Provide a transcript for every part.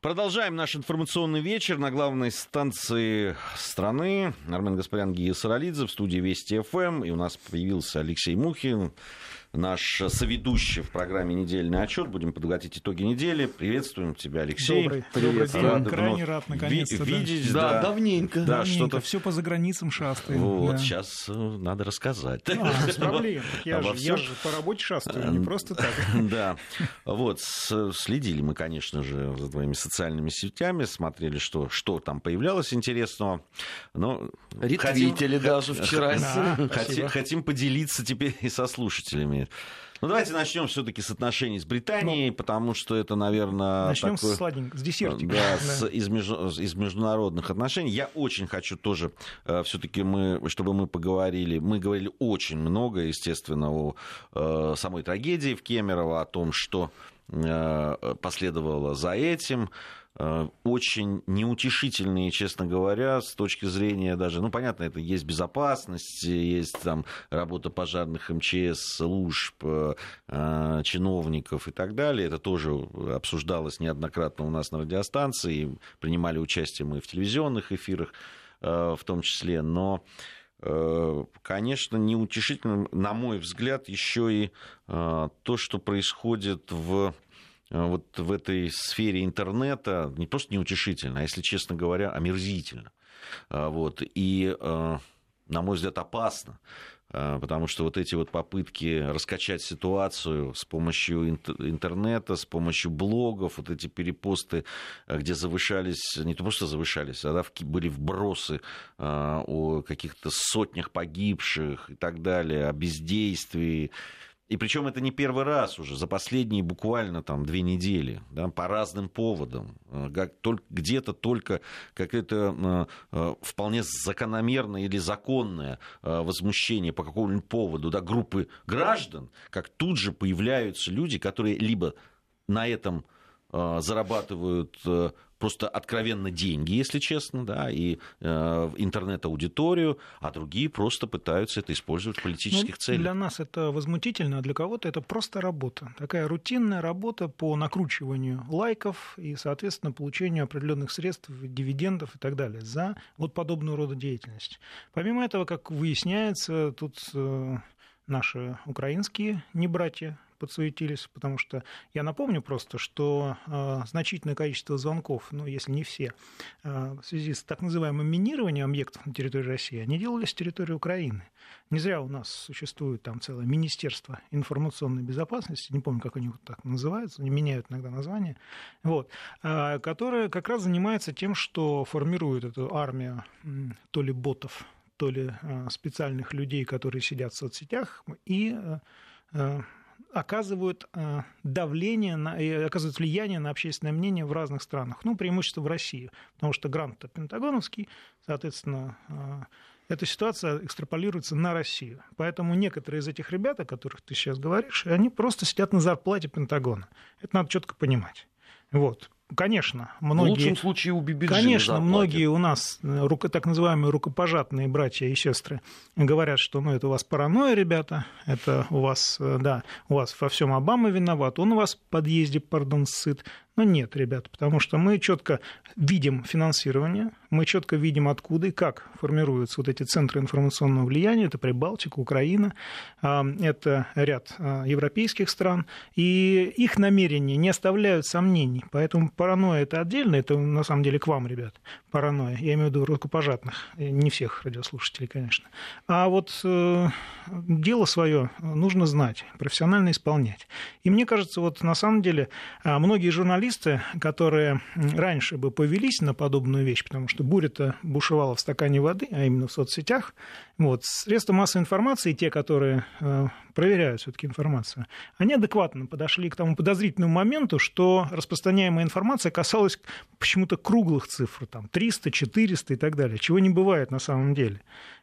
Продолжаем наш информационный вечер на главной станции страны. Армен Гаспарян, Гия Саралидзе в студии Вести ФМ. И у нас появился Алексей Мухин, наш соведущий в программе «Недельный отчет». Будем подводить итоги недели. Приветствуем тебя, Алексей. Добрый, Привет. Добрый день. Крайне рад, наконец-то. Ви- видеть, да. да. давненько. Да, давненько. что-то... Все по заграницам шастаем. Вот, да. сейчас э, надо рассказать. А, без проблем. Я, же, я же по работе шастаю, не просто так. Да. Вот, следили мы, конечно же, за твоими социальными сетями, смотрели, что, что там появлялось интересного. Но Ретвитили даже вчера. Да, Хотим, хотим поделиться теперь и со слушателями. Ну, давайте начнем все-таки с отношений с Британией, потому что это, наверное, Начнем такое... с сладенького, с десертика. Да, с- из, между- из международных отношений. Я очень хочу тоже, все-таки мы, чтобы мы поговорили, мы говорили очень много, естественно, о э, самой трагедии в Кемерово, о том, что э, последовало за этим. Э, Очень неутешительные, честно говоря, с точки зрения даже, ну, понятно, это есть безопасность, есть там работа пожарных МЧС, служб, э, э, чиновников и так далее. Это тоже обсуждалось неоднократно у нас на радиостанции, принимали участие мы в телевизионных эфирах в том числе, но Конечно, неутешительным, на мой взгляд, еще и то, что происходит в вот в этой сфере интернета, не просто неутешительно, а, если честно говоря, омерзительно. А, Вот. И, э, на мой взгляд, опасно. А, Потому что вот эти вот попытки раскачать ситуацию с помощью инт- интернета, с помощью блогов, вот эти перепосты, э, где завышались, не то просто завышались, а да, были вбросы о каких-то сотнях погибших и так далее, о бездействии. И причем это не первый раз уже, за последние буквально там две недели, да, по разным поводам. Э, где-то только какое-то э, э, вполне закономерное или законное возмущение по какому-нибудь поводу да, группы граждан, как тут же появляются люди, которые либо на этом зарабатывают просто откровенно деньги, если честно, да, и э, интернет-аудиторию, а другие просто пытаются это использовать в политических Ну, целях. Для нас это возмутительно, а для кого-то это просто работа. Такая рутинная работа по накручиванию лайков и, соответственно, получению определенных средств, дивидендов и так далее за вот подобного рода деятельность. Помимо этого, как выясняется, тут э, наши украинские небратья подсуетились, потому что я напомню просто, что э, значительное количество звонков, ну, если не все, э, в связи с так называемым минированием объектов на территории России, они делались с территории Украины. Не зря у нас существует там целое Министерство информационной безопасности, не помню, как они вот так называются, они меняют иногда название, вот, э, которое как раз занимается тем, что формирует эту армию то ли ботов, то ли специальных людей, которые сидят в соцсетях и оказывают э, давление на, оказывают влияние на общественное мнение в разных странах, ну, преимущество в России, потому что грант пентагоновский, соответственно, э, эта ситуация экстраполируется на Россию. Поэтому некоторые из этих ребят, о которых ты сейчас говоришь, они просто сидят на зарплате Пентагона. Это надо четко понимать. Вот. Конечно, многие... В лучшем случае у Бибиджи Конечно, зарплатят. многие у нас э, руко- так называемые рукопожатные братья и сестры говорят, что ну, это у вас паранойя, ребята, это у вас, э, да, у вас во всем Обама виноват, он у вас в подъезде, пардон, сыт. Но нет, ребята, потому что мы четко видим финансирование, мы четко видим, откуда и как формируются вот эти центры информационного влияния. Это Прибалтика, Украина, а, это ряд а, европейских стран. И их намерения не оставляют сомнений. Поэтому паранойя это отдельно, это на самом деле к вам, ребят, паранойя. Я имею в виду рукопожатных, не всех радиослушателей, конечно. А вот э, дело свое нужно знать, профессионально исполнять. И мне кажется, вот на самом деле а, многие журналисты, которые м, раньше бы повелись на подобную вещь, потому что буря-то бушевала в стакане воды, а именно в соцсетях, вот, средства массовой информации, те, которые э, проверяют все-таки информацию, они адекватно подошли к тому подозрительному моменту, что распространяемая информация касалась почему-то круглых цифр, там, 300, 400 и так далее, чего не бывает на самом деле.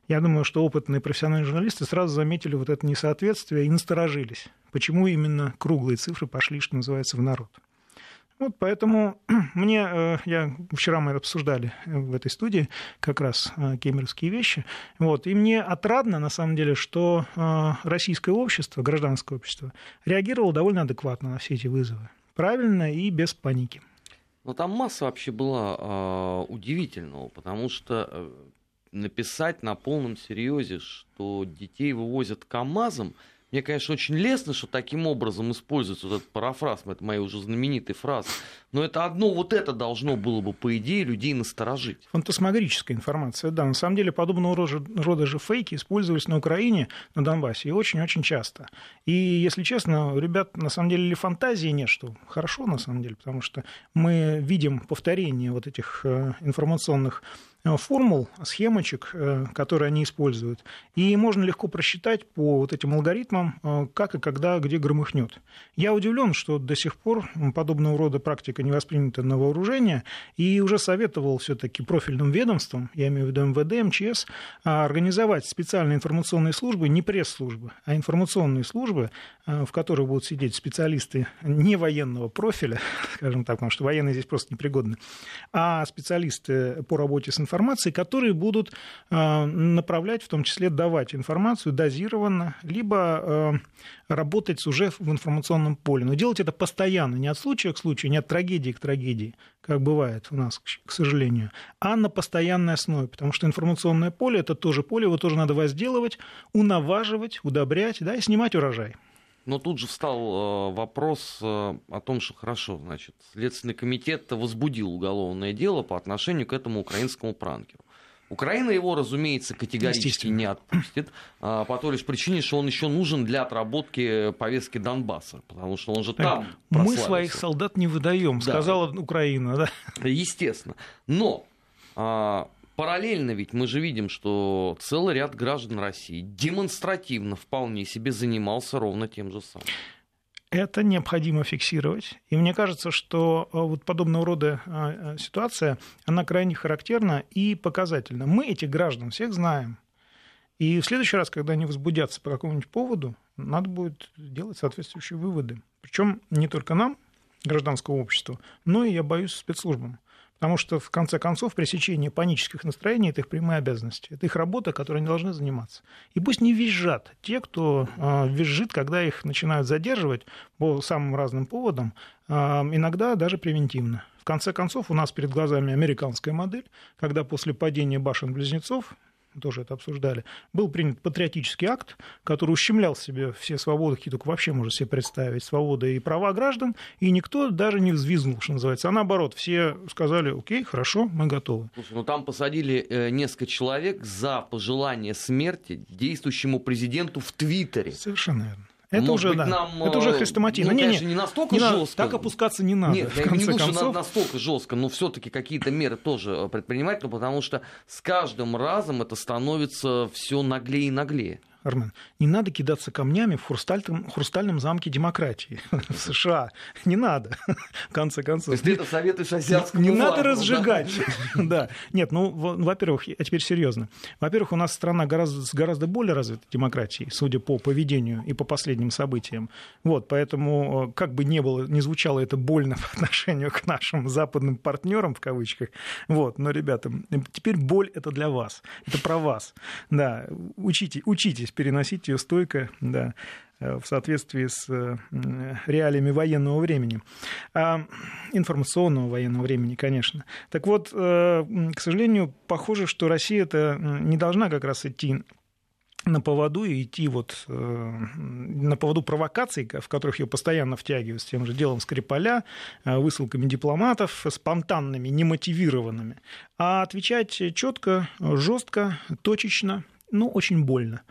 Я думаю, что опытные профессиональные журналисты сразу заметили вот это несоответствие и насторожились. Почему именно круглые цифры пошли, что называется, в народ. Вот поэтому мне, э, я, вчера мы обсуждали в этой студии как раз э, кемеровские вещи, вот, и мне отрадно, на самом деле, что э, российское общество, гражданское общество, реагировало довольно адекватно на все эти вызовы. Правильно и без паники. Но там масса вообще была э, удивительного, потому что э, написать на полном серьезе, что детей вывозят КАМАЗом, мне, конечно, очень лестно, что таким образом используется вот этот парафраз, это моя уже знаменитая фраза, но это одно вот это должно было бы, по идее, людей насторожить. Фантасмагорическая информация, да. На самом деле подобного рода же фейки использовались на Украине, на Донбассе, и очень-очень часто. И, если честно, ребят, на самом деле, или фантазии нет, что хорошо, на самом деле, потому что мы видим повторение вот этих э, информационных формул, схемочек, э, которые они используют. И можно легко просчитать по вот этим алгоритмам, э, как и когда, где громыхнет. Я удивлен, что до сих пор подобного рода практика не воспринята на вооружение, и уже советовал все-таки профильным ведомствам, я имею в виду МВД, МЧС, организовать специальные информационные службы, не пресс-службы, а информационные службы, в которых будут сидеть специалисты не военного профиля, скажем так, потому что военные здесь просто непригодны, а специалисты по работе с информацией, информации, которые будут э, направлять, в том числе давать информацию дозированно, либо э, работать уже в информационном поле. Но делать это постоянно, не от случая к случаю, не от трагедии к трагедии, как бывает у нас, к сожалению, а на постоянной основе, потому что информационное поле – это тоже поле, его тоже надо возделывать, унаваживать, удобрять да, и снимать урожай. Но тут же встал э, вопрос э, о том, что хорошо, значит, Следственный комитет возбудил уголовное дело по отношению к этому украинскому пранкеру. Украина его, разумеется, категорически не отпустит, а, по той лишь причине, что он еще нужен для отработки повестки Донбасса, потому что он же там Мы своих солдат не выдаем, да. сказала Украина, да? Естественно. Но а, Параллельно ведь мы же видим, что целый ряд граждан России демонстративно вполне себе занимался ровно тем же самым. Это необходимо фиксировать. И мне кажется, что э, вот подобного рода э, э, ситуация, она крайне характерна и показательна. Мы этих граждан всех знаем. И в следующий раз, когда они возбудятся по какому-нибудь поводу, надо будет делать соответствующие выводы. Причем не только нам, гражданскому обществу, но и, я боюсь, спецслужбам. Потому что, в конце концов, пресечение панических настроений – это их прямая обязанность. Это их работа, которой они должны заниматься. И пусть не визжат те, кто э, визжит, когда их начинают задерживать по самым разным поводам, э, иногда даже превентивно. В конце концов, у нас перед глазами американская модель, когда после падения башен-близнецов тоже это обсуждали, был принят патриотический акт, который ущемлял себе все свободы, какие только вообще можно себе представить, свободы и права граждан, и никто даже не взвизгнул, что называется. А наоборот, все сказали, окей, хорошо, мы готовы. Слушай, ну там посадили э, несколько человек за пожелание смерти действующему президенту в Твиттере. Совершенно верно. Это уже, быть, да. нам, это уже хрестоматийно. Ну, не, конечно, не, не настолько не жестко. Так опускаться не надо. Нет, в конце не концов. настолько жестко, но все-таки какие-то меры тоже э, предпринимать, ну, потому что с каждым разом это становится все наглее и наглее. Армен, не надо кидаться камнями в хрустальном, хрустальном замке демократии в США. Не надо, в конце концов. То есть ты это советуешь азиатскому Не надо разжигать. Да. Нет, ну, во-первых, а теперь серьезно. Во-первых, у нас страна гораздо, с гораздо более развитой демократией, судя по поведению и по последним событиям. Вот, поэтому, э, как бы не было, не звучало это больно по отношению к нашим западным партнерам, в кавычках, вот, но, ребята, теперь боль это для вас, это про вас. Да, учите, учитесь переносить ее стойко, да, э, в соответствии с э, реалиями военного времени. А, информационного военного времени, конечно. Так вот, э, к сожалению, похоже, что Россия это не должна как раз идти на поводу и идти вот на поводу провокаций, в которых ее постоянно втягивают с тем же делом Скрипаля, высылками дипломатов, спонтанными, немотивированными, а отвечать четко, жестко, точечно, ну, очень больно.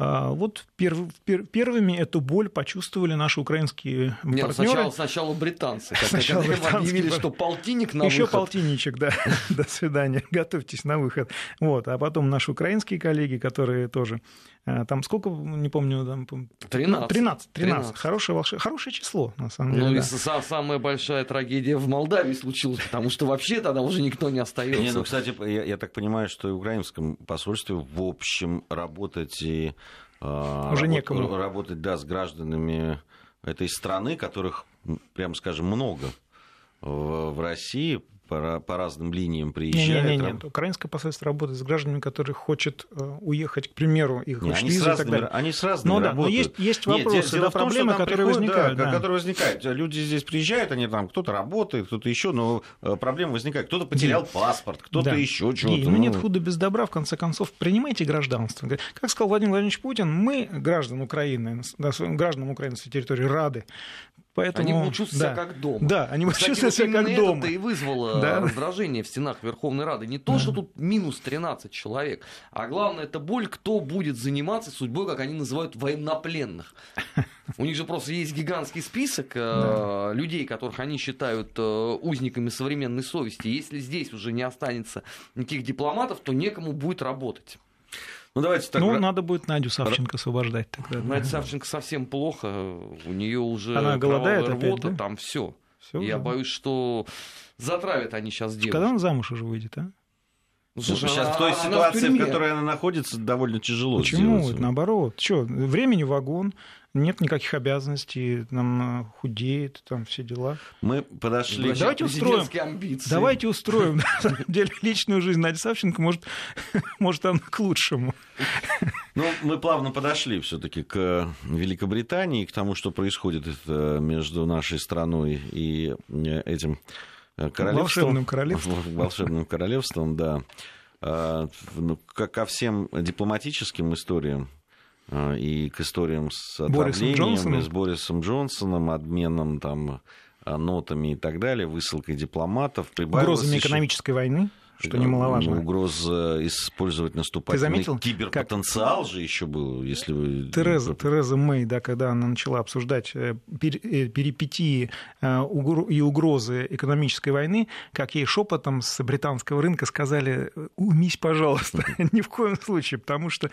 А, вот перв, пер, первыми эту боль почувствовали наши украинские Нет, партнеры. Сначала, сначала британцы, сначала британцы объявили, что полтинник на Еще выход. полтинничек, да. До свидания. Готовьтесь на выход. Вот. А потом наши украинские коллеги, которые тоже там сколько, не помню, там... 13. 13, 13. 13. Хорошее, волш... Хорошее число, на самом деле. Ну, да. и самая большая трагедия в Молдавии случилась, потому что вообще тогда уже никто не остается. Не, ну, кстати, я, я так понимаю, что и в украинском посольстве, в общем, работать и а, уже работ, некому. работать, да, с гражданами этой страны, которых, прямо скажем, много в России, по, по разным линиям приезжает. Нет, нет, нет. Украинское посольство работает с гражданами, которые хотят э, уехать, к примеру, их не, они, с разными, они с разными ну, да, работают. Но есть, есть вопросы, нет, да, проблемы, том, которые приходят, возникают. Да, да. которые возникают. Люди здесь приезжают, они там, кто-то работает, кто-то еще, но э, проблемы возникают. Кто-то потерял Ди. паспорт, кто-то да. еще что-то. Ди, ну, нет худа без добра, в конце концов, принимайте гражданство. Как сказал Владимир Владимирович Путин, мы, граждан Украины, гражданам Украины с территории рады, Поэтому, они будут чувствовать да, себя как дома. Да, они будут чувствовать себя как дома. Это и вызвало да. раздражение в стенах Верховной Рады. Не то, что тут минус 13 человек, а главное, это боль, кто будет заниматься судьбой, как они называют, военнопленных. У них же просто есть гигантский список э, людей, которых они считают э, узниками современной совести. Если здесь уже не останется никаких дипломатов, то некому будет работать. Ну, давайте так... ну надо будет Надю Савченко освобождать тогда. Надя да. Савченко совсем плохо, у нее уже Она голодает рвота, опять, да? там все. Я боюсь, что затравят они сейчас девушку. Когда она замуж уже выйдет, а? Ну, слушай, сейчас в той ситуации, в, в которой она находится, довольно тяжело. Почему? Сделать. Наоборот. Что, времени вагон, нет никаких обязанностей, нам э, худеет, там все дела. Мы подошли... Давайте устроим, амбиции. давайте устроим, на самом деле, личную жизнь Нади Савченко, может, может она к лучшему. Ну, мы плавно подошли все таки к Великобритании, к тому, что происходит между нашей страной и э, этим э, королевством. Волшебным королевством. Волшебным королевством, да. А, ну, ко всем дипломатическим историям а, и к историям с отравлением, с Борисом Джонсоном, обменом там а, нотами и так далее, высылкой дипломатов. Угрозами еще... экономической войны? Что немаловажно. Угроза использовать наступательный Ты заметил, киберпотенциал как... же еще был, если вы... Тереза, Тереза Мэй, да, когда она начала обсуждать э, э, перипетии э, и угрозы экономической войны, как ей шепотом с британского рынка сказали, умись, пожалуйста, ни в коем случае, потому что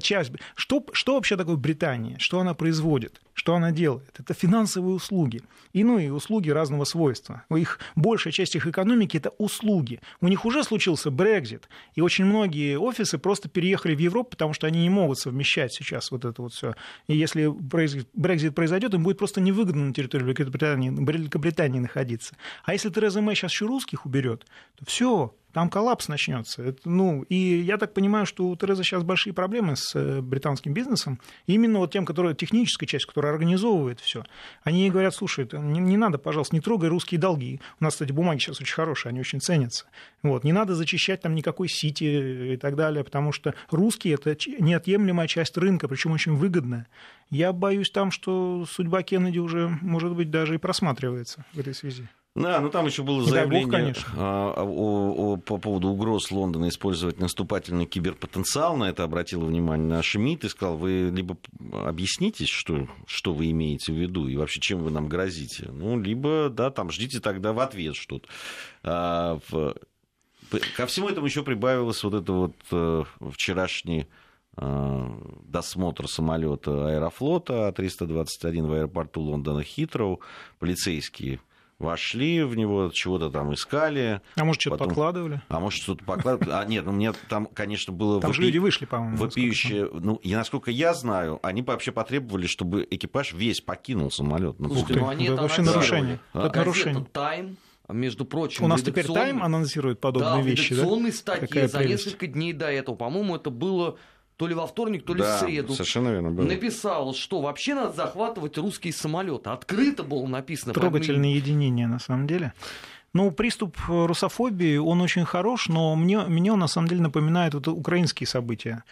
часть... Что, что вообще такое Британия? Что она производит? Что она делает? Это финансовые услуги. И, ну, и услуги разного свойства. Их, большая часть их экономики – это услуги. У них уже случился Брекзит, и очень многие офисы просто переехали в Европу, потому что они не могут совмещать сейчас вот это вот все. И если Брекзит произойдет, им будет просто невыгодно на территории Великобритании, Великобритании находиться. А если Тереза Мэй сейчас еще русских уберет, то все, там коллапс начнется. Это, ну, и я так понимаю, что у Терезы сейчас большие проблемы с э, британским бизнесом, именно вот тем, которая техническая часть, которая организовывает все. Они ей говорят, слушай, не, не надо, пожалуйста, не трогай русские долги. У нас, кстати, бумаги сейчас очень хорошие, они очень ценятся. Вот, не надо зачищать там никакой сити и так далее, потому что русские – это неотъемлемая часть рынка, причем очень выгодная. Я боюсь там, что судьба Кеннеди уже, может быть, даже и просматривается в этой связи. Да, ну там еще было заявление Бог, о, о, о, по поводу угроз Лондона использовать наступательный киберпотенциал. На это обратил внимание наш МИД и сказал, вы либо объяснитесь, что, что вы имеете в виду и вообще чем вы нам грозите. Ну, либо, да, там ждите тогда в ответ что-то. А, в... Ко всему этому еще прибавилось вот это вот э, вчерашний э, досмотр самолета Аэрофлота А321 в аэропорту Лондона Хитроу. Полицейские вошли в него, чего-то там искали. А может, что-то потом... покладывали? А может, что-то покладывали. А нет, ну, мне там, конечно, было... Там вопи... же люди вышли, по-моему. Вопиющее... Ну, и насколько я знаю, они вообще потребовали, чтобы экипаж весь покинул самолет. Ну, Слушайте, ну, они да, это вообще нарушение. А? Это нарушение. Time между прочим, у нас теперь Time анонсирует подобные да, вещи, да? В статье за несколько дней до этого, по-моему, это было то ли во вторник, то ли да, в среду. Совершенно верно было. Написал, что вообще надо захватывать русские самолеты. Открыто было написано. Трогательное единение, на самом деле. Ну, приступ русофобии, он очень хорош, но мне, мне он на самом деле напоминает вот украинские события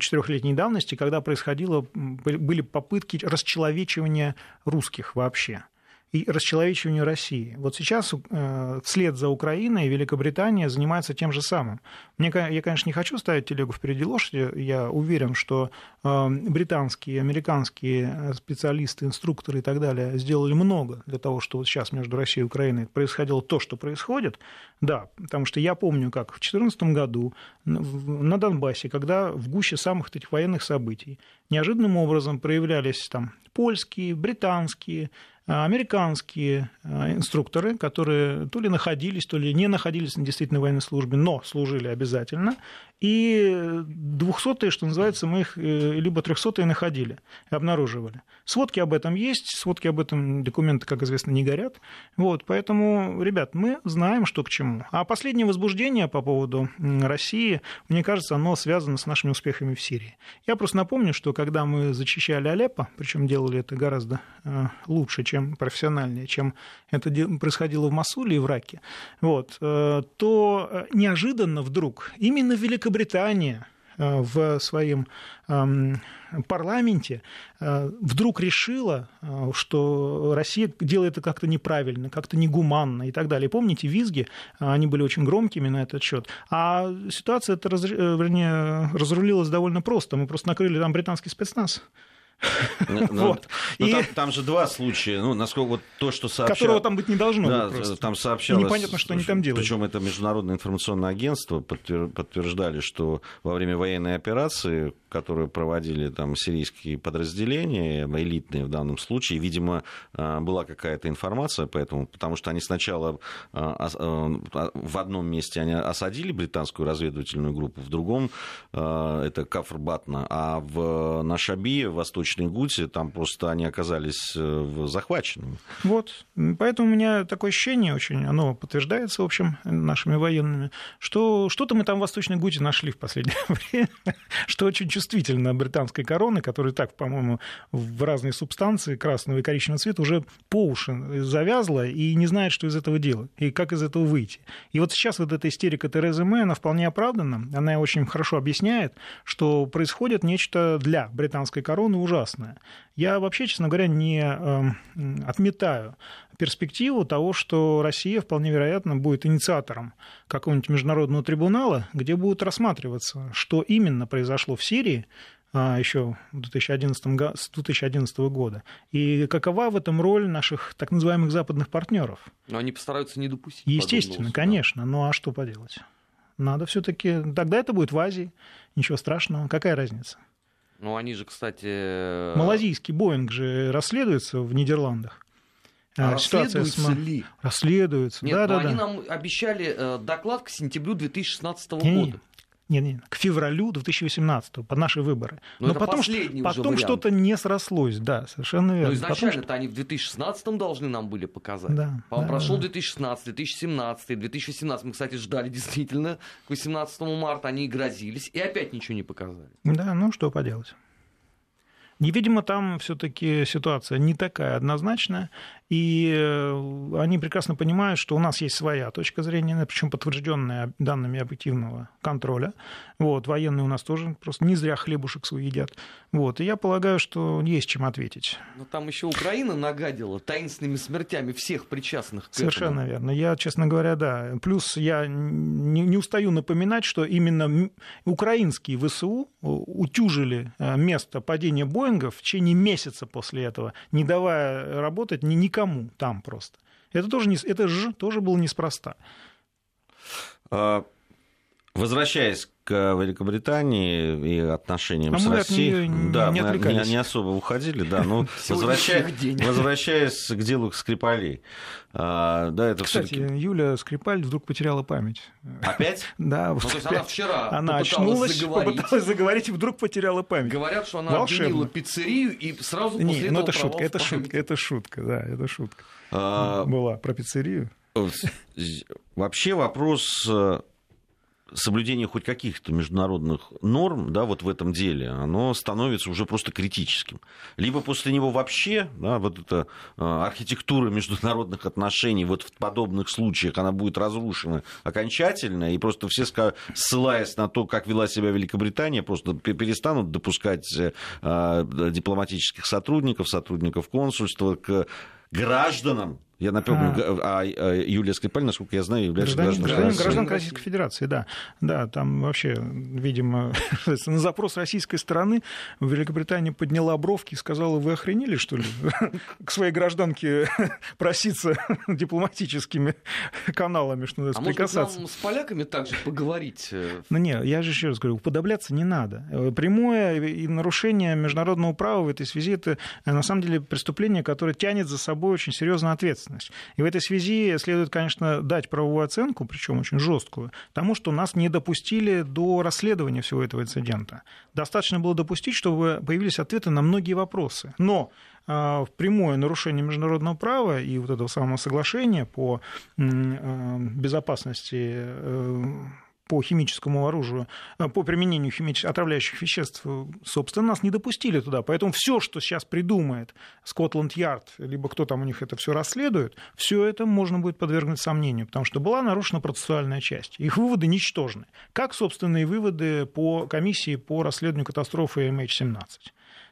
четырехлетней давности, когда происходило, были попытки расчеловечивания русских вообще и расчеловечиванию России. Вот сейчас э, вслед за Украиной Великобритания занимается тем же самым. Мне, я, конечно, не хочу ставить телегу впереди лошади. Я уверен, что э, британские, американские специалисты, инструкторы и так далее сделали много для того, чтобы вот сейчас между Россией и Украиной происходило то, что происходит. Да, потому что я помню, как в 2014 году на Донбассе, когда в гуще самых этих военных событий неожиданным образом проявлялись там польские, британские, американские инструкторы, которые то ли находились, то ли не находились на действительно военной службе, но служили обязательно, и 200-е, что называется, мы их либо 300-е находили, обнаруживали. Сводки об этом есть, сводки об этом, документы, как известно, не горят. Вот, поэтому, ребят, мы знаем, что к чему. А последнее возбуждение по поводу России, мне кажется, оно связано с нашими успехами в Сирии. Я просто напомню, что когда мы зачищали Алеппо, причем делали это гораздо э, лучше, чем профессиональнее, чем это происходило в Масуле и в Раке, вот, э, то э, неожиданно вдруг именно Великобритания Э, в своем эм, парламенте э, вдруг решила, э, что Россия делает это как-то неправильно, как-то негуманно и так далее. Помните, визги, они были очень громкими на этот счет. А ситуация это вернее, разрулилась довольно просто. Мы просто накрыли там британский спецназ. Ну, ну, вот. ну, и... там, там же два случая, ну, насколько вот то, что сообщалось... Которого там быть не должно да, просто. Там сообщалось... И непонятно, что они там делают. Причем это международное информационное агентство подтверждали, что во время военной операции, которую проводили там сирийские подразделения, элитные в данном случае, видимо, а, была какая-то информация по этому, потому что они сначала а, а, в одном месте они осадили британскую разведывательную группу, в другом это Кафр-Батна, а в Нашаби, в Восточной Гуте, там просто они оказались э, захваченными. Вот, поэтому у меня такое ощущение очень, оно подтверждается, в общем, нашими военными, что что-то мы там в Восточной Гуте нашли в последнее время, что очень чувствительно британской короны, которая так, по-моему, в разные субстанции красного и коричневого цвета уже по уши завязла и не знает, что из этого делать, и как из этого выйти. И вот сейчас вот эта истерика Терезы Мэй, она вполне оправдана, она очень хорошо объясняет, что происходит нечто для британской короны ужасное. Я вообще, честно говоря, не эм, отметаю перспективу того, что Россия вполне вероятно будет инициатором какого-нибудь международного трибунала, где будет рассматриваться, что именно произошло в Сирии а, еще 2011, с 2011 года. И какова в этом роль наших так называемых западных партнеров? Но они постараются не допустить. Естественно, конечно. Ну а что поделать? Надо все-таки. Тогда это будет в Азии. Ничего страшного. Какая разница? Ну, они же, кстати... Малазийский Боинг же расследуется в Нидерландах. А Ситуация расследуется с... ли? Расследуется, Нет, да, но да, они да. нам обещали э, доклад к сентябрю 2016 не, года. Нет, нет, к февралю 2018 под наши выборы. Но, Но потом, потом что-то не срослось, да, совершенно верно. Но изначально-то потом, они в 2016 должны нам были показать. Да, да, Прошел да. 2016, 2017, 2018. Мы, кстати, ждали действительно к 18 марта. Они и грозились, и опять ничего не показали. Да, ну что поделать. Невидимо, там все-таки ситуация не такая однозначная, и э, они прекрасно понимают, что у нас есть своя точка зрения, причем подтвержденная данными объективного контроля. Вот, военные у нас тоже просто не зря хлебушек свой едят. Вот, и я полагаю, что есть чем ответить. Но там еще Украина нагадила таинственными смертями всех причастных к Совершенно этому. верно. Я, честно говоря, да. Плюс я не, не устаю напоминать, что именно украинские ВСУ утюжили э, место падения Боингов в течение месяца после этого, не давая работать ни никому там просто. Это тоже, не, это же тоже было неспроста. А, возвращаясь к Великобритании и отношениям а с Россией. Не, да, не, мы не, не особо уходили, да, но возвращаясь, возвращаясь к делу Скрипалей. А, да, это Кстати, Юля Скрипаль вдруг потеряла память. Опять? Да. Ну, то есть она вчера она очнулась, заговорить. попыталась заговорить и вдруг потеряла память. Говорят, что она Волшебно. обвинила пиццерию и сразу Не, после ну этого это шутка, это шутка, это шутка, да, это шутка. А, Была про пиццерию. Вообще вопрос э, соблюдение хоть каких-то международных норм да, вот в этом деле, оно становится уже просто критическим. Либо после него вообще да, вот эта архитектура международных отношений вот в подобных случаях она будет разрушена окончательно, и просто все, ссылаясь на то, как вела себя Великобритания, просто перестанут допускать э, дипломатических сотрудников, сотрудников консульства к гражданам Я напомню, а, а, Юлия Скрипаль, насколько я знаю, является гражданин, гражданин, гражданка Российской Федерации, да. Да, там вообще, видимо, на запрос российской стороны Великобритания подняла бровки и сказала, вы охренели, что ли, к своей гражданке проситься дипломатическими каналами, что надо а прикасаться. может с поляками также поговорить? Ну не, я же еще раз говорю, уподобляться не надо. Прямое и нарушение международного права в этой связи это на самом деле преступление, которое тянет за собой очень серьезную ответственность ответственность. И в этой связи следует, конечно, дать правовую оценку, причем очень жесткую, тому, что нас не допустили до расследования всего этого инцидента. Достаточно было допустить, чтобы появились ответы на многие вопросы. Но а, в прямое нарушение международного права и вот этого самого соглашения по а, безопасности э, по химическому оружию, э, по применению химических отравляющих веществ, э, собственно, нас не допустили туда. Поэтому все, что сейчас придумает Скотланд-Ярд, либо кто там у них это все расследует, все это можно будет подвергнуть сомнению, потому что была нарушена процессуальная часть. Их выводы ничтожны. Как, собственно, и выводы по комиссии по расследованию катастрофы MH17.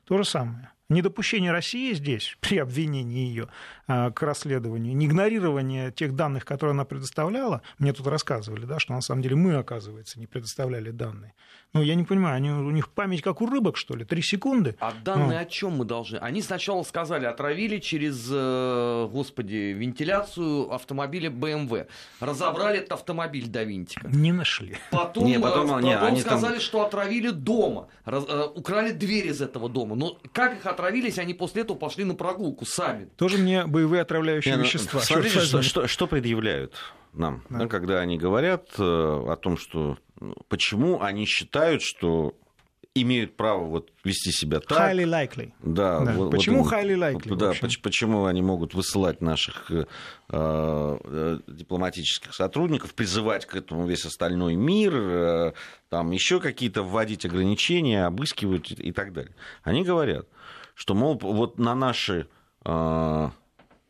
То же самое. Недопущение России здесь, при обвинении ее а, к расследованию, не игнорирование тех данных, которые она предоставляла, мне тут рассказывали, да, что на самом деле мы, оказывается, не предоставляли данные. Ну, я не понимаю, они, у них память как у рыбок, что ли, три секунды? А данные ну. о чем мы должны? Они сначала сказали, отравили через, э, господи, вентиляцию автомобиля BMW. Разобрали этот автомобиль до винтика. Не нашли. Потом, не, потом, потом не, они сказали, там... что отравили дома, раз, э, украли дверь из этого дома. Но как их отравились, они после этого пошли на прогулку сами. Тоже мне боевые отравляющие не, ну, вещества. Смотрите, что, что, что предъявляют нам, да. Да, когда они говорят э, о том, что ну, почему они считают, что имеют право вот вести себя так. Highly likely. Да. да. Вот, почему вот, highly likely? Да, почему они могут высылать наших э, э, дипломатических сотрудников, призывать к этому весь остальной мир, э, там еще какие-то вводить ограничения, обыскивать и так далее. Они говорят, что, мол, вот на наши э,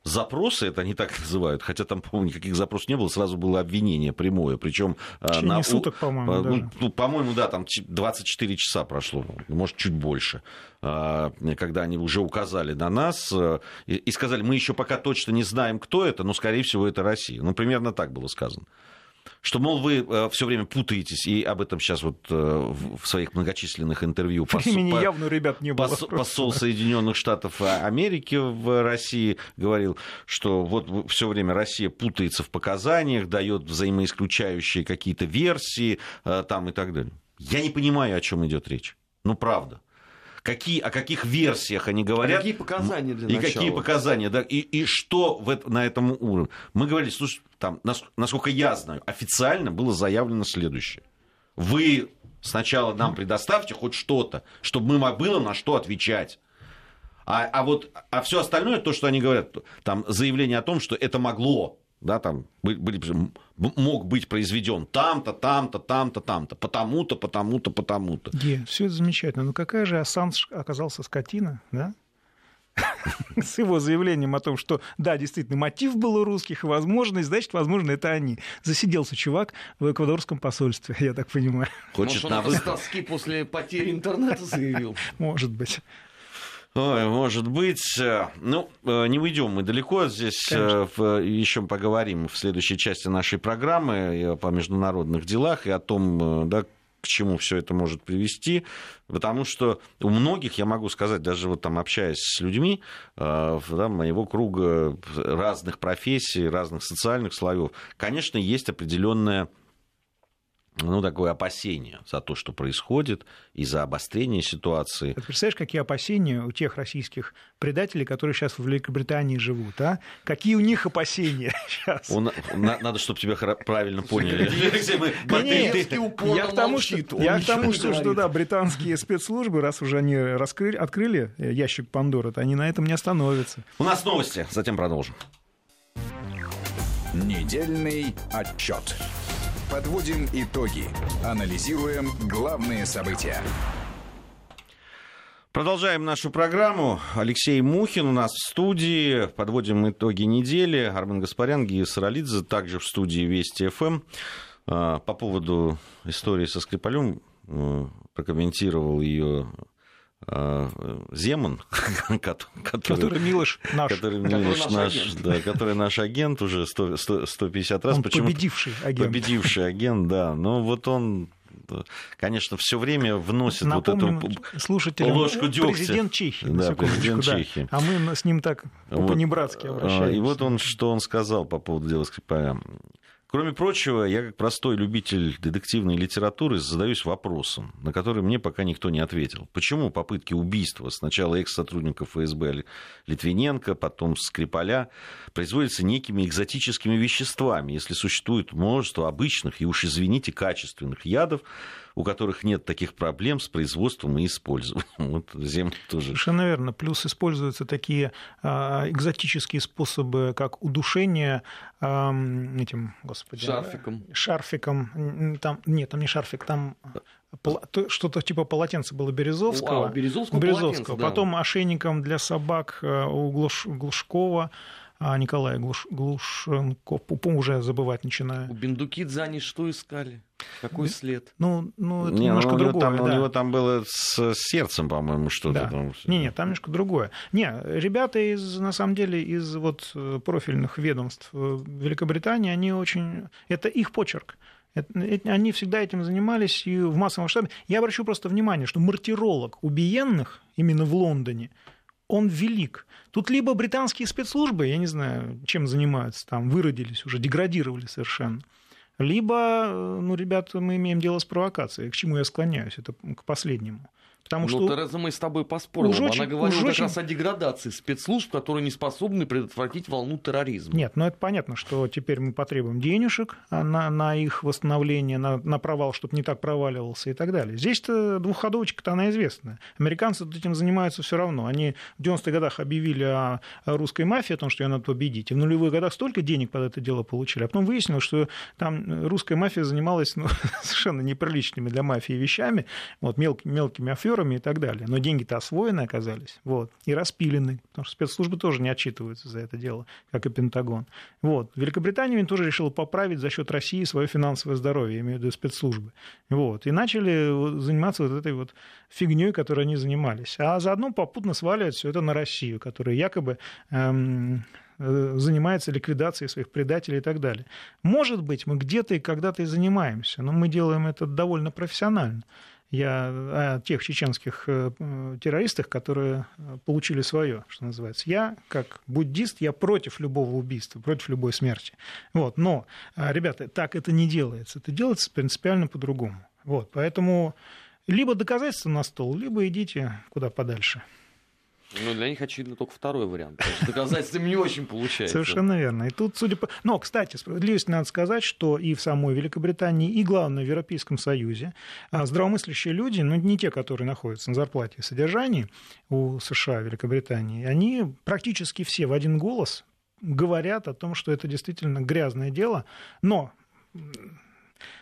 запросы, это они так называют, хотя там, по-моему, никаких запросов не было, сразу было обвинение прямое, причем... Э, на суток, по-моему, ну, ну, по-моему, да, там 24 часа прошло, может, чуть больше, э, когда они уже указали на нас и сказали, мы еще пока точно не знаем, кто это, но, скорее всего, это Россия. Ну, примерно так было сказано что, мол, вы э, все время путаетесь, и об этом сейчас вот э, в своих многочисленных интервью Времени посол, явно, ребят, не было. Посол, посол Соединенных Штатов Америки в России говорил, что вот все время Россия путается в показаниях, дает взаимоисключающие какие-то версии э, там и так далее. Я не понимаю, о чем идет речь. Ну, правда какие, о каких версиях они говорят. А какие показания для И начала? какие показания, да, и, и что в это, на этом уровне. Мы говорили, слушай, там, насколько я знаю, официально было заявлено следующее. Вы сначала нам предоставьте хоть что-то, чтобы мы было на что отвечать. А, а вот а все остальное, то, что они говорят, там заявление о том, что это могло да, там были, мог быть произведен там-то, там-то, там-то, там-то, потому-то, потому-то, потому-то. Ге, все это замечательно. Но какая же Ассанж оказался скотина, да? С его заявлением о том, что да, действительно, мотив был у русских, и возможность, значит, возможно, это они. Засиделся чувак в эквадорском посольстве, я так понимаю. Хочет Может, он на тоски после потери интернета заявил? Может быть. Ой, может быть. Ну, э, не уйдем мы далеко. Здесь э, еще поговорим в следующей части нашей программы по международных делах и о том, э, да, к чему все это может привести, потому что у многих, я могу сказать, даже вот там общаясь с людьми да, моего круга разных профессий, разных социальных слоев, конечно, есть определенная ну, такое опасение за то, что происходит, и за обострение ситуации. Ты представляешь, какие опасения у тех российских предателей, которые сейчас в Великобритании живут, а? Какие у них опасения сейчас? Он, надо, чтобы тебя правильно поняли. Я к тому, что, я к тому что, что да, британские спецслужбы, раз уже они раскрыли, открыли ящик Пандоры, то они на этом не остановятся. У нас новости, затем продолжим. Недельный отчет. Подводим итоги. Анализируем главные события. Продолжаем нашу программу. Алексей Мухин у нас в студии. Подводим итоги недели. Армен Гаспарян, Гия Саралидзе, также в студии Вести ФМ. А, по поводу истории со Скрипалем э, прокомментировал ее Земан, который, который Милош наш, который, Милош наш, наш да, который наш агент уже 100, 100, 150 раз. Он победивший агент. Победивший агент, да. Но вот он конечно, все время вносит Напомним вот эту слушателям, ложку дегтя. Президент Чехии. Да, президент да. Чехии. А мы с ним так вот. по-небратски обращаемся. И вот он, что он сказал по поводу дела Скрипаля. Кроме прочего, я как простой любитель детективной литературы задаюсь вопросом, на который мне пока никто не ответил. Почему попытки убийства сначала экс-сотрудников ФСБ Литвиненко, потом Скрипаля производятся некими экзотическими веществами, если существует множество обычных и уж извините качественных ядов, у которых нет таких проблем с производством и использованием. Вот земля тоже. Совершенно верно. Плюс используются такие а, экзотические способы, как удушение этим, господи... Шарфиком. Шарфиком. Там, нет, там не шарфик, там что-то типа полотенца было Березовского. А, Березовского, Березовского. Потом ошейником для собак э, у Глушкова. А Николая Глуш, Глушенко, уже забывать начинаю. У Бендукидзе они что искали? Какой след? Ну, ну это не, немножко ну, другое. Там, да. У него там было с сердцем, по-моему, что-то да. там. Не, не, там немножко другое. Не, ребята из, на самом деле, из вот э, профильных ведомств э, Великобритании, они очень... Это их почерк. Они всегда этим занимались и в массовом масштабе. Я обращу просто внимание, что мартиролог убиенных именно в Лондоне – он велик. Тут либо британские спецслужбы, я не знаю, чем занимаются, там выродились уже, деградировали совершенно, либо, э, ну, ребята, мы имеем дело с провокацией, к чему я склоняюсь, это к последнему. Потому ну, что... Тереза, мы с тобой поспорим. Она очень, говорила как очень... раз о деградации спецслужб, которые не способны предотвратить волну терроризма. Нет, ну это понятно, что теперь мы потребуем денежек на, на их восстановление, на, на провал, чтобы не так проваливался и так далее. Здесь-то двухходовочка-то она известная. Американцы этим занимаются все равно. Они в 90-х годах объявили о русской мафии, о том, что ее надо победить. И в нулевых годах столько денег под это дело получили. А потом выяснилось, что там русская мафия занималась ну, совершенно неприличными для мафии вещами, вот, мел, мелкими аферами волонтерами и так далее. Но деньги-то освоены оказались вот, и распилены, потому что спецслужбы тоже не отчитываются за это дело, как и Пентагон. Вот. Великобритания тоже решила поправить за счет России свое финансовое здоровье, я имею в виду спецслужбы. Вот. И начали заниматься вот этой вот фигней, которой они занимались. А заодно попутно сваливать все это на Россию, которая якобы эм, э, занимается ликвидацией своих предателей и так далее. Может быть, мы где-то и когда-то и занимаемся, но мы делаем это довольно профессионально я о тех чеченских э, террористах, которые э, получили свое, что называется. Я, как буддист, я против любого убийства, против любой смерти. Вот. Но, э, ребята, так это не делается. Это делается принципиально по-другому. Вот. Поэтому либо доказательства на стол, либо идите куда подальше. Ну, для них, очевидно, только второй вариант. Доказательствами не очень получается. Совершенно верно. И тут, судя по... Но, кстати, справедливости надо сказать, что и в самой Великобритании, и, главное, в Европейском Союзе а, здравомыслящие люди, ну, не те, которые находятся на зарплате и содержании у США Великобритании, они практически все в один голос говорят о том, что это действительно грязное дело, но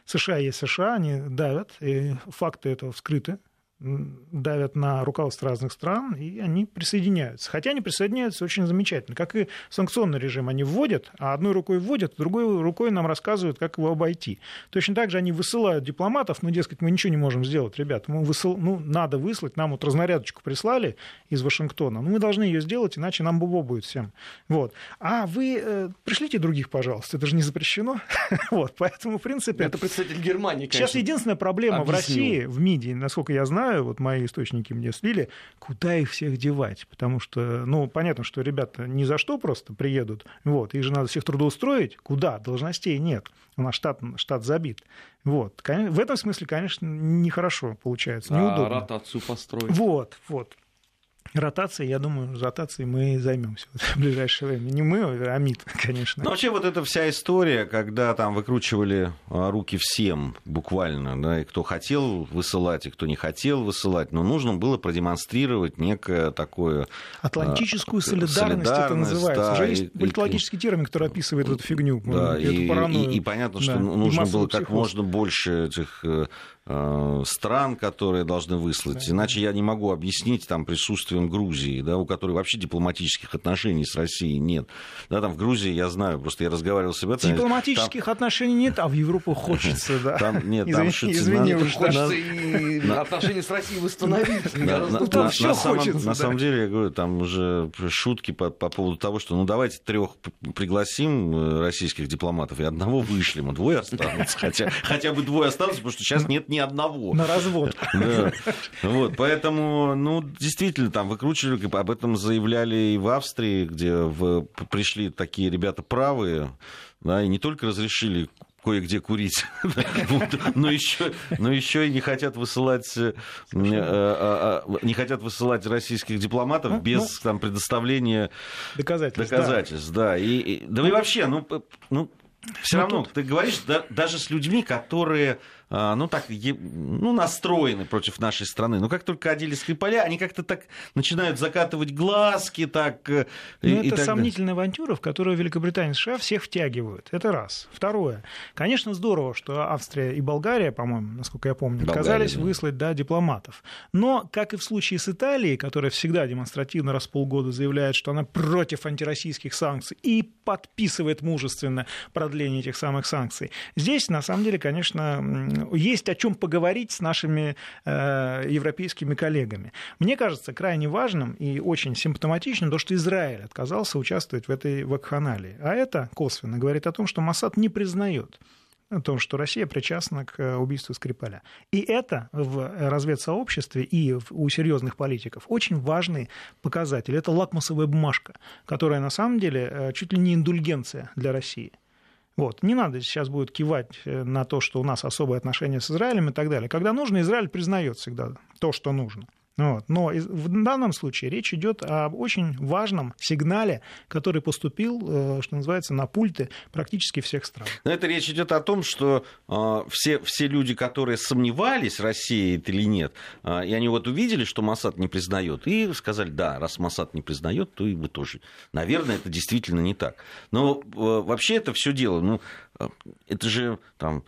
США есть США, они давят, и факты этого вскрыты, давят на руководство разных стран, и они присоединяются. Хотя они присоединяются очень замечательно. Как и санкционный режим они вводят, а одной рукой вводят, другой рукой нам рассказывают, как его обойти. Точно так же они высылают дипломатов, ну, дескать, мы ничего не можем сделать, ребят, мы высыл... ну, надо выслать, нам вот разнарядочку прислали из Вашингтона, ну, мы должны ее сделать, иначе нам бубо будет всем. Вот. А вы э, пришлите других, пожалуйста, это же не запрещено. вот, поэтому, в принципе... Это представитель Германии, конечно. Сейчас единственная проблема объяснил. в России, в МИДе, насколько я знаю, знаю, вот мои источники мне слили, куда их всех девать, потому что, ну, понятно, что ребята ни за что просто приедут, вот, их же надо всех трудоустроить, куда, должностей нет, у нас штат, штат забит, вот, в этом смысле, конечно, нехорошо получается, неудобно. А ротацию построить. Вот, вот, Ротацией, я думаю, ротацией мы займемся в ближайшее время. Не мы, а МИД, конечно. Ну, вообще, вот эта вся история, когда там выкручивали а, руки всем буквально, да, и кто хотел высылать, и кто не хотел высылать, но нужно было продемонстрировать некое такое... Атлантическую а, солидарность, солидарность это называется. Да, Уже есть и, политологический и, термин, который описывает эту фигню, да, эту и, паранойю. И, и понятно, что да, нужно было как можно больше этих э, стран, которые должны выслать. Иначе я не могу объяснить там присутствием Грузии, да, у которой вообще дипломатических отношений с Россией нет. Да, там в Грузии, я знаю, просто я разговаривал с ребятами. Дипломатических там... отношений нет, а в Европу хочется, да. Там, нет, там извини, извини надо, хочется и отношения с Россией восстановить. На самом деле, я говорю, там уже шутки по поводу того, что ну давайте трех пригласим э, российских дипломатов и одного вышлем, а двое останутся. Хотя, хотя бы двое останутся, потому что сейчас нет ни одного. На развод. Да. Вот, поэтому, ну, действительно, там выкручивали, об этом заявляли и в Австрии, где в, пришли такие ребята правые, да, и не только разрешили кое-где курить, но еще, но еще и не хотят высылать, э, э, э, не хотят высылать российских дипломатов ну, без ну, там, предоставления доказательств. доказательств да. И, да и вообще, ну, ну все ну, равно, ты говоришь, да, даже с людьми, которые ну, так, ну, настроены против нашей страны. Но как только одели Скрипаля, они как-то так начинают закатывать глазки, так... Э, ну, это так сомнительная авантюра, в которую Великобритания и США всех втягивают. Это раз. Второе. Конечно, здорово, что Австрия и Болгария, по-моему, насколько я помню, Болгария, отказались да. выслать да, дипломатов. Но, как и в случае с Италией, которая всегда демонстративно раз в полгода заявляет, что она против антироссийских санкций и подписывает мужественно продление этих самых санкций, здесь, на самом деле, конечно, есть о чем поговорить с нашими э, европейскими коллегами. Мне кажется крайне важным и очень симптоматичным то, что Израиль отказался участвовать в этой вакханалии. А это косвенно говорит о том, что Масад не признает о том, что Россия причастна к убийству Скрипаля. И это в разведсообществе и у серьезных политиков очень важный показатель. Это лакмусовая бумажка, которая на самом деле э, чуть ли не индульгенция для России. Вот. Не надо сейчас будет кивать э, на то, что у нас особые отношения с Израилем и так далее. Когда нужно, Израиль признает всегда то, что нужно. Вот. Но в данном случае речь идет об очень важном сигнале, который поступил, э, что называется, на пульты практически всех стран. Но это речь идет о том, что э, все, все люди, которые сомневались, Россия это или нет, э, и они вот увидели, что Масад не признает, и сказали, да, раз Масад не признает, то и вы тоже. Наверное, это действительно не так. Но э, вообще это все дело, ну, э, это же там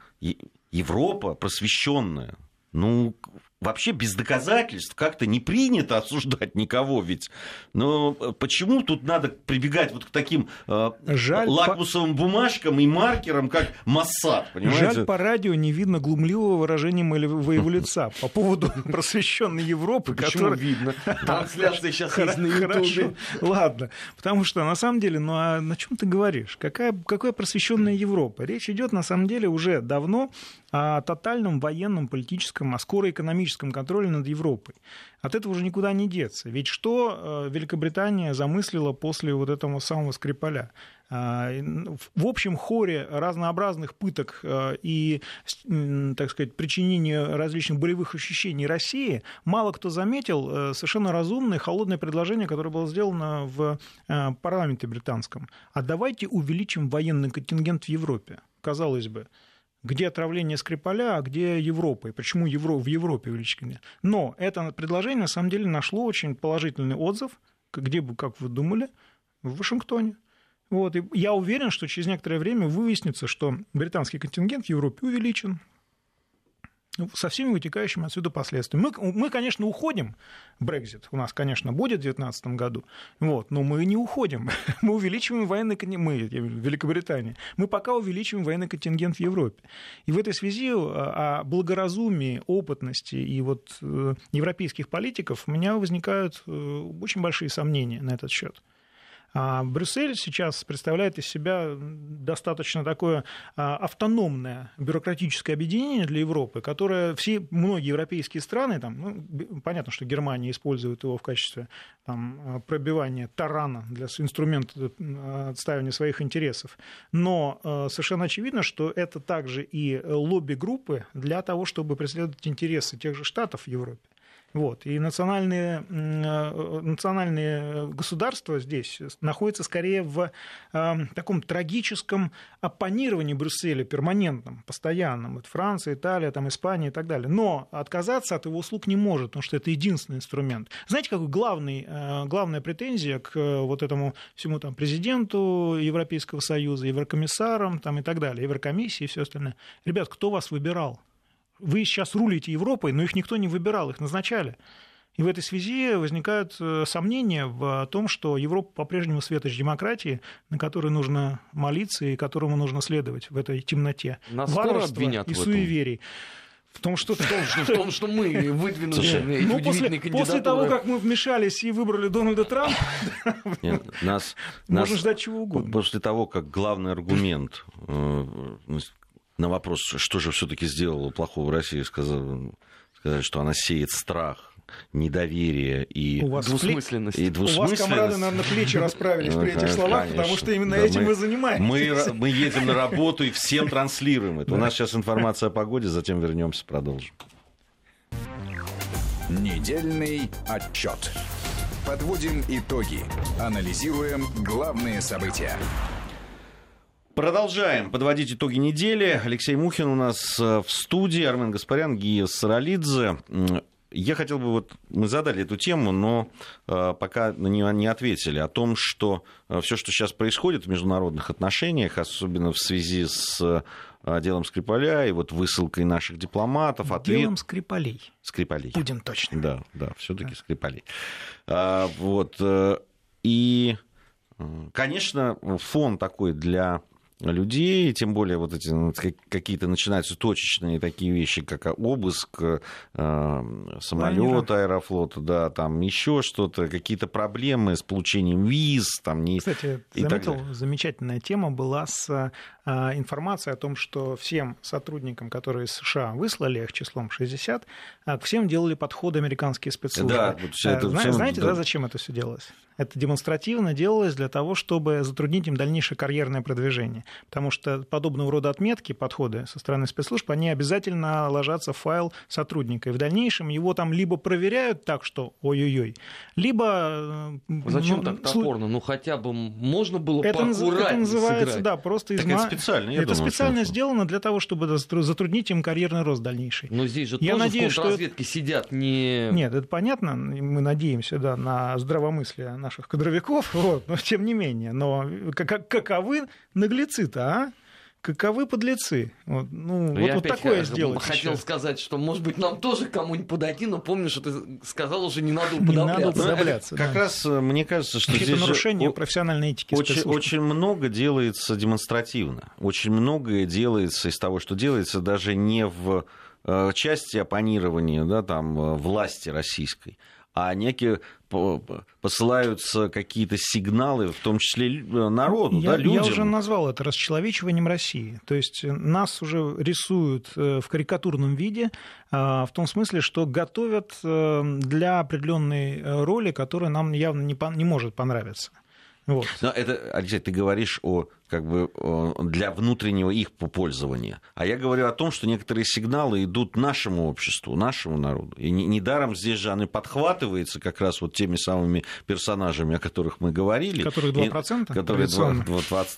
Европа просвещенная. Ну, вообще без доказательств как-то не принято осуждать никого ведь. Но э, почему тут надо прибегать вот к таким э, Жаль, лакмусовым по... бумажкам и маркерам, как Моссад, понимаете? Жаль, по радио не видно глумливого выражения моего лица по поводу просвещенной Европы, Почему видно? Трансляция сейчас есть на Ютубе. Ладно, потому что на самом деле, ну а на чем ты говоришь? Какая, какая просвещенная Европа? Речь идет на самом деле уже давно о тотальном военном, политическом, а скоро экономическом контроле над Европой. От этого уже никуда не деться. Ведь что э, Великобритания замыслила после вот этого самого Скрипаля? А, в общем хоре разнообразных пыток э, и, так сказать, причинения различных болевых ощущений России мало кто заметил э, совершенно разумное, холодное предложение, которое было сделано в парламенте британском. А давайте увеличим военный контингент в Европе. Казалось бы, где отравление Скрипаля, а где Европа, и почему Евро, в Европе увеличение. Но это предложение, на самом деле, нашло очень положительный отзыв, где бы, как вы думали, в Вашингтоне. Вот. И я уверен, что через некоторое время выяснится, что британский контингент в Европе увеличен, со всеми вытекающими отсюда последствиями. Мы, мы конечно, уходим. Брекзит у нас, конечно, будет в 2019 году, вот, но мы не уходим. Мы увеличиваем военный контингент, мы, Великобритания, мы пока увеличиваем военный контингент в Европе. И в этой связи э, о благоразумии, опытности и вот э, европейских политиков у меня возникают э, очень большие сомнения на этот счет. А Брюссель сейчас представляет из себя достаточно такое а, автономное бюрократическое объединение для Европы, которое все, многие европейские страны, там, ну, понятно, что Германия использует его в качестве там, пробивания тарана для инструмента отстаивания своих интересов, но а, совершенно очевидно, что это также и лобби-группы для того, чтобы преследовать интересы тех же штатов в Европе. Вот. И национальные, э, национальные государства здесь находятся скорее в э, таком трагическом оппонировании Брюсселя перманентном, постоянном. Вот Франция, Италия, там, Испания и так далее. Но отказаться от его услуг не может, потому что это единственный инструмент. Знаете, какой главный, э, главная претензия к вот этому всему там, президенту Европейского Союза, еврокомиссарам там, и так далее, Еврокомиссии и все остальное? Ребят, кто вас выбирал? Вы сейчас рулите Европой, но их никто не выбирал, их назначали. И в этой связи возникают э, сомнения в том, что Европа по-прежнему светоч демократии, на которой нужно молиться и которому нужно следовать в этой темноте. Нас скоро обвинят и в этом. суеверий. В том, что, в, том, что, в том, что мы выдвинули Слушай, ну, после, после того, как мы вмешались и выбрали Дональда Трампа, Нет, нас, можно нас ждать чего угодно. после того, как главный аргумент э, на вопрос, что же все-таки сделала плохого Россия, сказали, сказали, что она сеет страх, недоверие и У вас, Двусмысленность. и у вас, двусмысленность. комрады, наверное, плечи расправились при этих Конечно, словах, потому конечно. что именно Да, этим мы- мы занимаемся. Мы, мы едем на работу и всем транслируем это. У нас сейчас информация о погоде, затем вернемся, продолжим. Недельный отчет. Подводим итоги. Анализируем главные события. Продолжаем подводить итоги недели. Алексей Мухин у нас э, в студии, Армен Гаспарян, Гия Саралидзе. Я хотел бы, вот мы задали эту тему, но э, пока на нее не ответили, о том, что все, что сейчас происходит в международных отношениях, особенно в связи с э, делом Скрипаля и вот высылкой наших дипломатов, ответ... Делом Скрипалей. Скрипалей. Будем точно. Да, да, все-таки Скрипалей. А, вот, э, и, э, конечно, фон такой для людей, тем более вот эти ну, как- какие-то начинаются точечные такие вещи, как обыск э, самолета Аэрофлота, да, там еще что-то, какие-то проблемы с получением виз, там не Кстати, и заметил, замечательная тема была с а, информацией о том, что всем сотрудникам, которые из США выслали их числом 60, а, к всем делали подходы американские спецслужбы. Да, вот всё А, это зна- всем- Знаете, да. да, зачем это все делалось? Это демонстративно делалось для того, чтобы затруднить им дальнейшее карьерное продвижение. Потому что подобного рода отметки, подходы со стороны спецслужб, они обязательно ложатся в файл сотрудника. И в дальнейшем его там либо проверяют так, что ой-ой-ой, либо... э, Зачем ну, так топорно? Ну хотя бы можно было это, это называется, сыграть. да, просто Так изма- это специально, я Это думаю, специально что- сделано для того, чтобы затру- затруднить им карьерный рост дальнейший. Но здесь же Я тоже надеюсь, в что контрразведке сидят не... Нет, это понятно, мы надеемся, да, на здравомыслие наших кадровиков, вот, но тем не менее. Но как- каковы наглецы-то, а? Каковы подлецы? Вот, ну, Ну, вот, я вот опять такое х- сделать Хотел еще. сказать, что, может быть, нам тоже кому-нибудь подойти, но помню, что ты сказал уже не надо Не надо уподобляться. Ну, уподобляться, Как да. раз э, мне кажется, что Это здесь нарушение профессиональной этики Очень, спецслужб. очень много делается демонстративно. Очень многое делается из того, что делается даже не в э, части оппонирования да, там, э, власти российской, а некие по- по- посылаются какие-то сигналы, в том числе лю- народу, я, да, людям. я уже назвал это расчеловечиванием России. То есть э, нас уже рисуют э, в карикатурном виде, а, в том смысле, что готовят э, для определенной э, роли, которая нам явно не, пон- не может понравиться. Вот. Но это, Алексей, ты говоришь о как бы о, для внутреннего их пользования. А я говорю о том, что некоторые сигналы идут нашему обществу, нашему народу. И не- недаром здесь же они подхватываются как раз вот теми самыми персонажами, о которых мы говорили. Которых И- 2%? Которые 2, традиционно.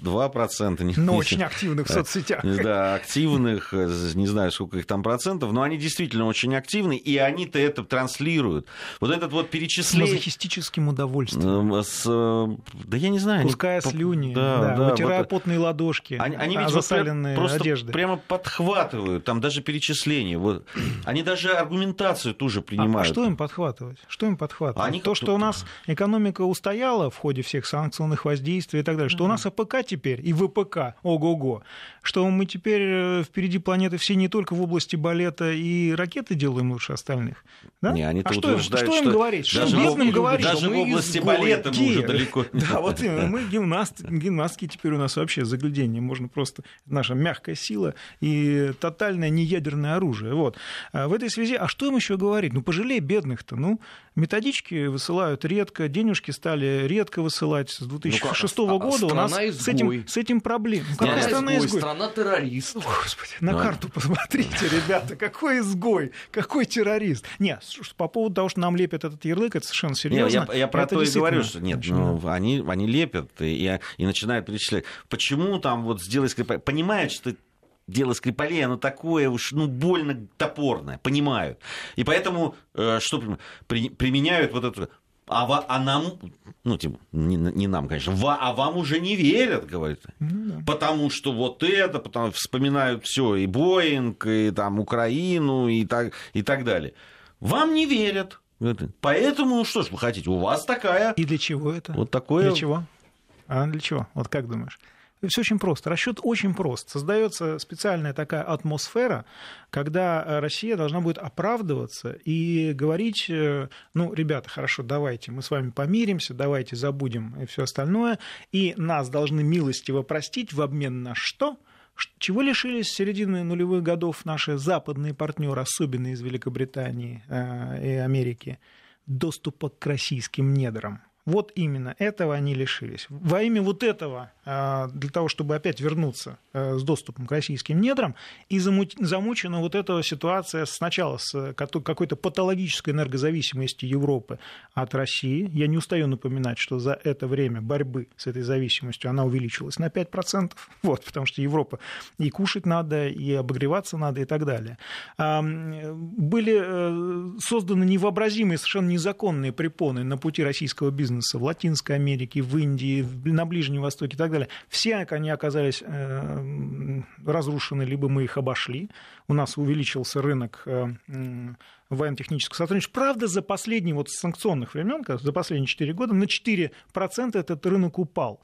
22%. не- Но не- очень активных в соцсетях. Да, активных, э, не знаю, сколько их там процентов, но они действительно очень активны, и они-то это транслируют. Вот этот вот С перечисление... мазохистическим удовольствием. Эм, с, э, да я не знаю. они Пуская по- слюни, да, да, да, вот- потные ладошки, Они, они а ведь засаленные просто одежды. прямо подхватывают, там даже перечисления. Вот. Они даже аргументацию ту же А- принимают. А, что им подхватывать? Что им подхватывать? Они То, что у нас экономика устояла в ходе всех санкционных воздействий и так далее, что у нас АПК теперь и ВПК, ого-го, что мы теперь э, впереди планеты все не только в области балета и ракеты делаем лучше остальных. Да? Не, они-то а что, им- утверждают, что им что говорить? Что в, говорить? даже Что в области балета мы уже далеко. Да, вот. Мы гимнастки теперь у нас вообще заглядение. Можно просто... Наша мягкая сила и тотальное неядерное оружие. Вот. А В этой связи, а что им еще говорить? Ну, пожалей бедных-то. Ну, методички высылают редко, денежки стали редко высылать. С 2006 Ну как? А- а года у нас страна с этим, изгой. с этим проблем. Ну, Страна страна изгой, изгой? страна террорист. О, Господи, на Да. карту посмотрите, ребята, какой изгой, какой террорист. Нет, по поводу того, что нам лепят этот ярлык, это совершенно серьезно. я, я про Это то и говорю, что нет, ну, они, они лепят и, и начинают перечислять. Почему там вот сделать скрипалей? Понимают, что дело Скрипалей, оно такое уж, ну, больно топорное, понимают. И поэтому, э, что при- применяют вот эту а, ва, а нам, ну, типа, не, не нам, конечно, ва, а вам уже не верят, говорит. Ну, да. Потому что вот это, потому вспоминают все, и Боинг, и там Украину, и так, и так далее. Вам не верят. Поэтому, что ж вы хотите, у вас такая... И для чего это? Вот такое... Для чего? А для чего? Вот как думаешь? Все очень просто. Расчет очень прост. Создается специальная такая атмосфера, когда э, Россия должна будет оправдываться и говорить, э, ну, ребята, хорошо, давайте, мы с вами помиримся, давайте забудем и все остальное, и нас должны милостиво простить в обмен на что? Чего лишились с середины нулевых годов наши западные партнеры, особенно из Великобритании э, и Америки? Доступа к российским недрам. Вот именно этого они лишились. Во имя вот этого, для того, чтобы опять вернуться э, с доступом к российским недрам, и замучена вот эта ситуация сначала с какой-то патологической энергозависимостью Европы от России. Я не устаю напоминать, что за это время борьбы с этой зависимостью она увеличилась на 5%, вот, потому что Европа и кушать надо, и обогреваться надо, и так далее. Были э, созданы невообразимые, совершенно незаконные препоны на пути российского бизнеса в Латинской Америке, в Индии, на Ближнем Востоке и так далее, все они оказались э, разрушены, либо мы их обошли. У нас увеличился рынок э, военно-технического сотрудничества. Правда, за последние, вот санкционных времен, за последние 4 года, на 4% этот рынок упал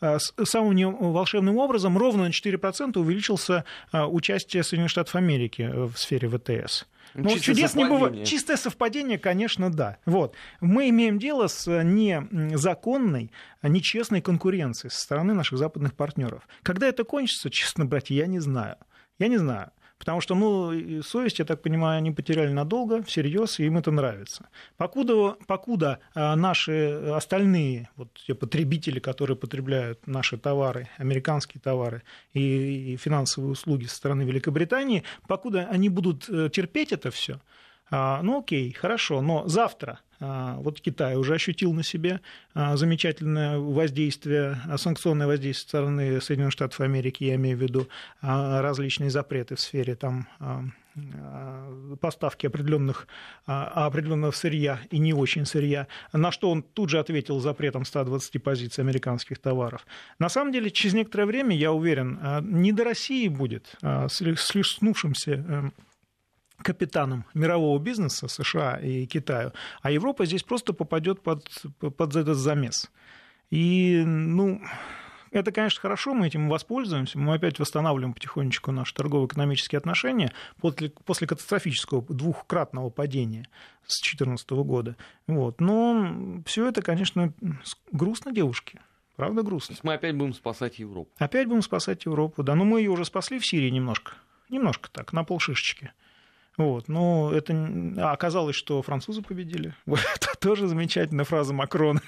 э, самым волшебным образом ровно на 4% увеличился участие Соединенных Штатов Америки в сфере ВТС. Ну, Чистое чудес совпадение. не бывает. Чистое совпадение, конечно, да. Вот. Мы имеем дело с незаконной, нечестной конкуренцией со стороны наших западных партнеров. Когда это кончится, честно, братья, я не знаю. Я не знаю. Потому что, ну, совесть, я так понимаю, они потеряли надолго, всерьез, и им это нравится. Покуда, покуда а, наши остальные вот, те потребители, которые потребляют наши товары, американские товары и, и финансовые услуги со стороны Великобритании, покуда они будут э, терпеть это все, а, ну окей, хорошо, но завтра вот Китай уже ощутил на себе а, замечательное воздействие, санкционное воздействие со стороны Соединенных Штатов Америки, я имею в виду различные запреты в сфере там, поставки определенных, определенного сырья и не очень сырья, на что он тут же ответил запретом 120 позиций американских товаров. На самом деле, через некоторое время, я уверен, не до России будет, с лишнувшимся капитаном мирового бизнеса США и Китаю, а Европа здесь просто попадет под, под этот замес. И, ну, это, конечно, хорошо, мы этим воспользуемся, мы опять восстанавливаем потихонечку наши торгово-экономические отношения после, после катастрофического двухкратного падения с 2014 года. Вот. Но все это, конечно, грустно девушке. Правда грустно. То есть мы опять будем спасать Европу. Опять будем спасать Европу, да. Но мы ее уже спасли в Сирии немножко. Немножко так, на полшишечки. Вот. Но это а оказалось, что французы победили. Вот. Это тоже замечательная фраза Макрона.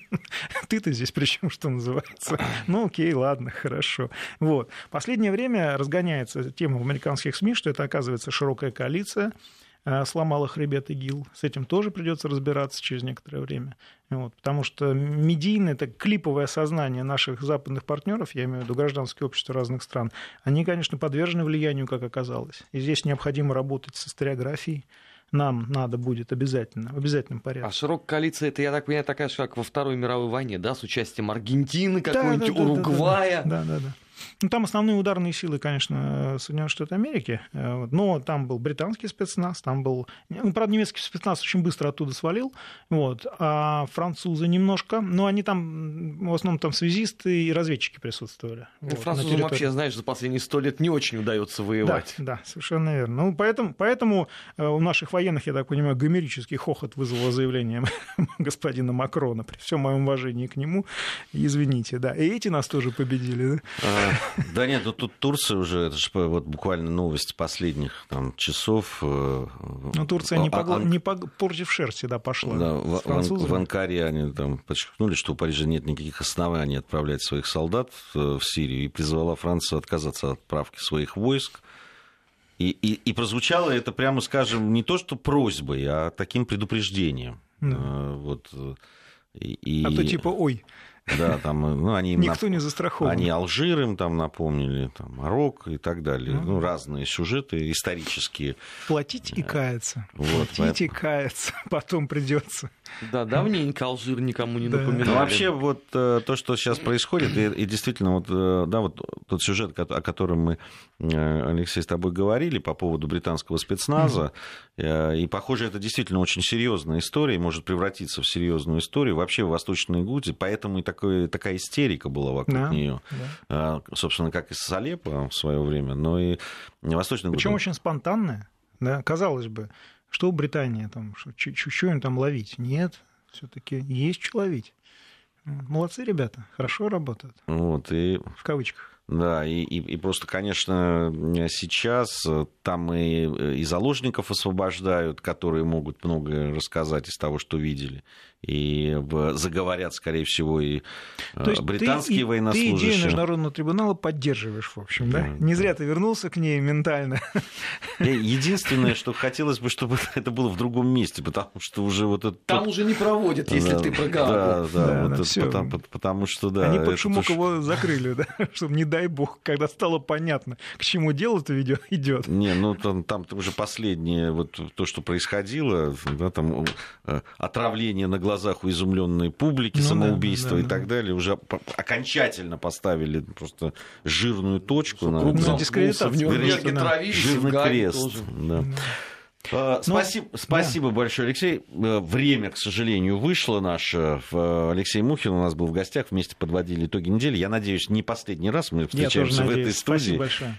Ты-то здесь при чем, что называется? Ну, окей, ладно, хорошо. Вот. Последнее время разгоняется тема в американских СМИ, что это, оказывается, широкая коалиция сломала хребет ИГИЛ. С этим тоже придется разбираться через некоторое время. Вот, потому что медийное, это клиповое сознание наших западных партнеров, я имею в виду гражданское общество разных стран, они, конечно, подвержены влиянию, как оказалось. И здесь необходимо работать с историографией, нам надо будет обязательно, в обязательном порядке. А широкая коалиция, это, я так понимаю, такая же, как во Второй мировой войне, да, с участием Аргентины, какой-нибудь да, да, Уругвая? Да, да, да. да. Ну, там основные ударные силы, конечно, Соединенные Штаты Америки, э, но там был британский спецназ, там был... Ну, правда, немецкий спецназ очень быстро оттуда свалил, вот, а французы немножко, но они там, в основном, там связисты и разведчики присутствовали. Ну, вот, французам вообще, знаешь, за последние сто лет не очень удается воевать. Да, да совершенно верно. Ну, поэтому, поэтому э, у наших военных, я так понимаю, гомерический хохот вызвало заявление господина Макрона, при всем моем уважении к нему, извините, да, и эти нас тоже победили, да? А, да нет, ну тут Турция уже, это же вот буквально новость последних там, часов. Э, ну, Турция не, погла... не пог... против шерсти, да, пошла. Да, в, в Анкаре они там подчеркнули, что у Парижа нет никаких оснований отправлять своих солдат в Сирию, и призвала Францию отказаться от отправки своих войск. И, и, и прозвучало это, прямо скажем, не то что просьбой, а таким предупреждением. Да. Вот. И... А то типа, ой, Да, там, ну, они им Никто не застрахован. Они Алжир им там напомнили, там, Марокко и так далее. Ну. Ну, разные сюжеты исторические. Платить и каяться. Вот, Платить и каяться. Потом придется. Да, давненько Алжир никому не Да. напоминали. Ну, вообще, вот э, то, что сейчас происходит, и, и действительно, вот, э, да, вот тот сюжет, о котором мы, э, Алексей, с тобой говорили по поводу британского спецназа, э, и, похоже, это действительно очень серьезная история, может превратиться в серьезную историю вообще в Восточной Гуте, поэтому и такое, такая истерика была вокруг Да, нее. да. Собственно, как и с Алеппо в свое время, но и Восточная Причем очень спонтанная. Да, казалось бы, что у Британии там, что, им там ловить? Нет, все-таки есть что ловить. Молодцы ребята, хорошо работают, Вот, и в кавычках. Да, и, и, и просто, конечно, сейчас э, там и, и заложников освобождают, которые могут многое рассказать из того, что видели. И заговорят, скорее всего, и э, То есть британские ты, и- Ты военнослужащие. идею Международного трибунала поддерживаешь, в общем, да? Да, Не зря ты вернулся к ней ментально. Единственное, что хотелось бы, чтобы это было в другом месте, потому что уже вот это... Там уже не проводят, если Да, ты про Да, да, Да, вот да, это всё. потому, потому что, да. Они под шумок ж- его закрыли, да? Чтобы, не дай бог, когда стало понятно, к чему дело-то идет. Не, ну там, там уже последнее, вот то, что происходило, да, там э, отравление на глазах у изумленной публики, Ну да, самоубийство да, и да, так да. далее, уже окончательно поставили просто жирную точку на Круг Ну, в да. травились, и в жирный Гааге крест. тоже. да. А, Ну, Спасибо, спасибо большое, Алексей. Э, Время, к сожалению, вышло наше. В- Алексей Мухин у нас был в гостях, вместе подводили итоги недели. Я надеюсь, не последний раз мы встречаемся в этой студии. Спасибо большое.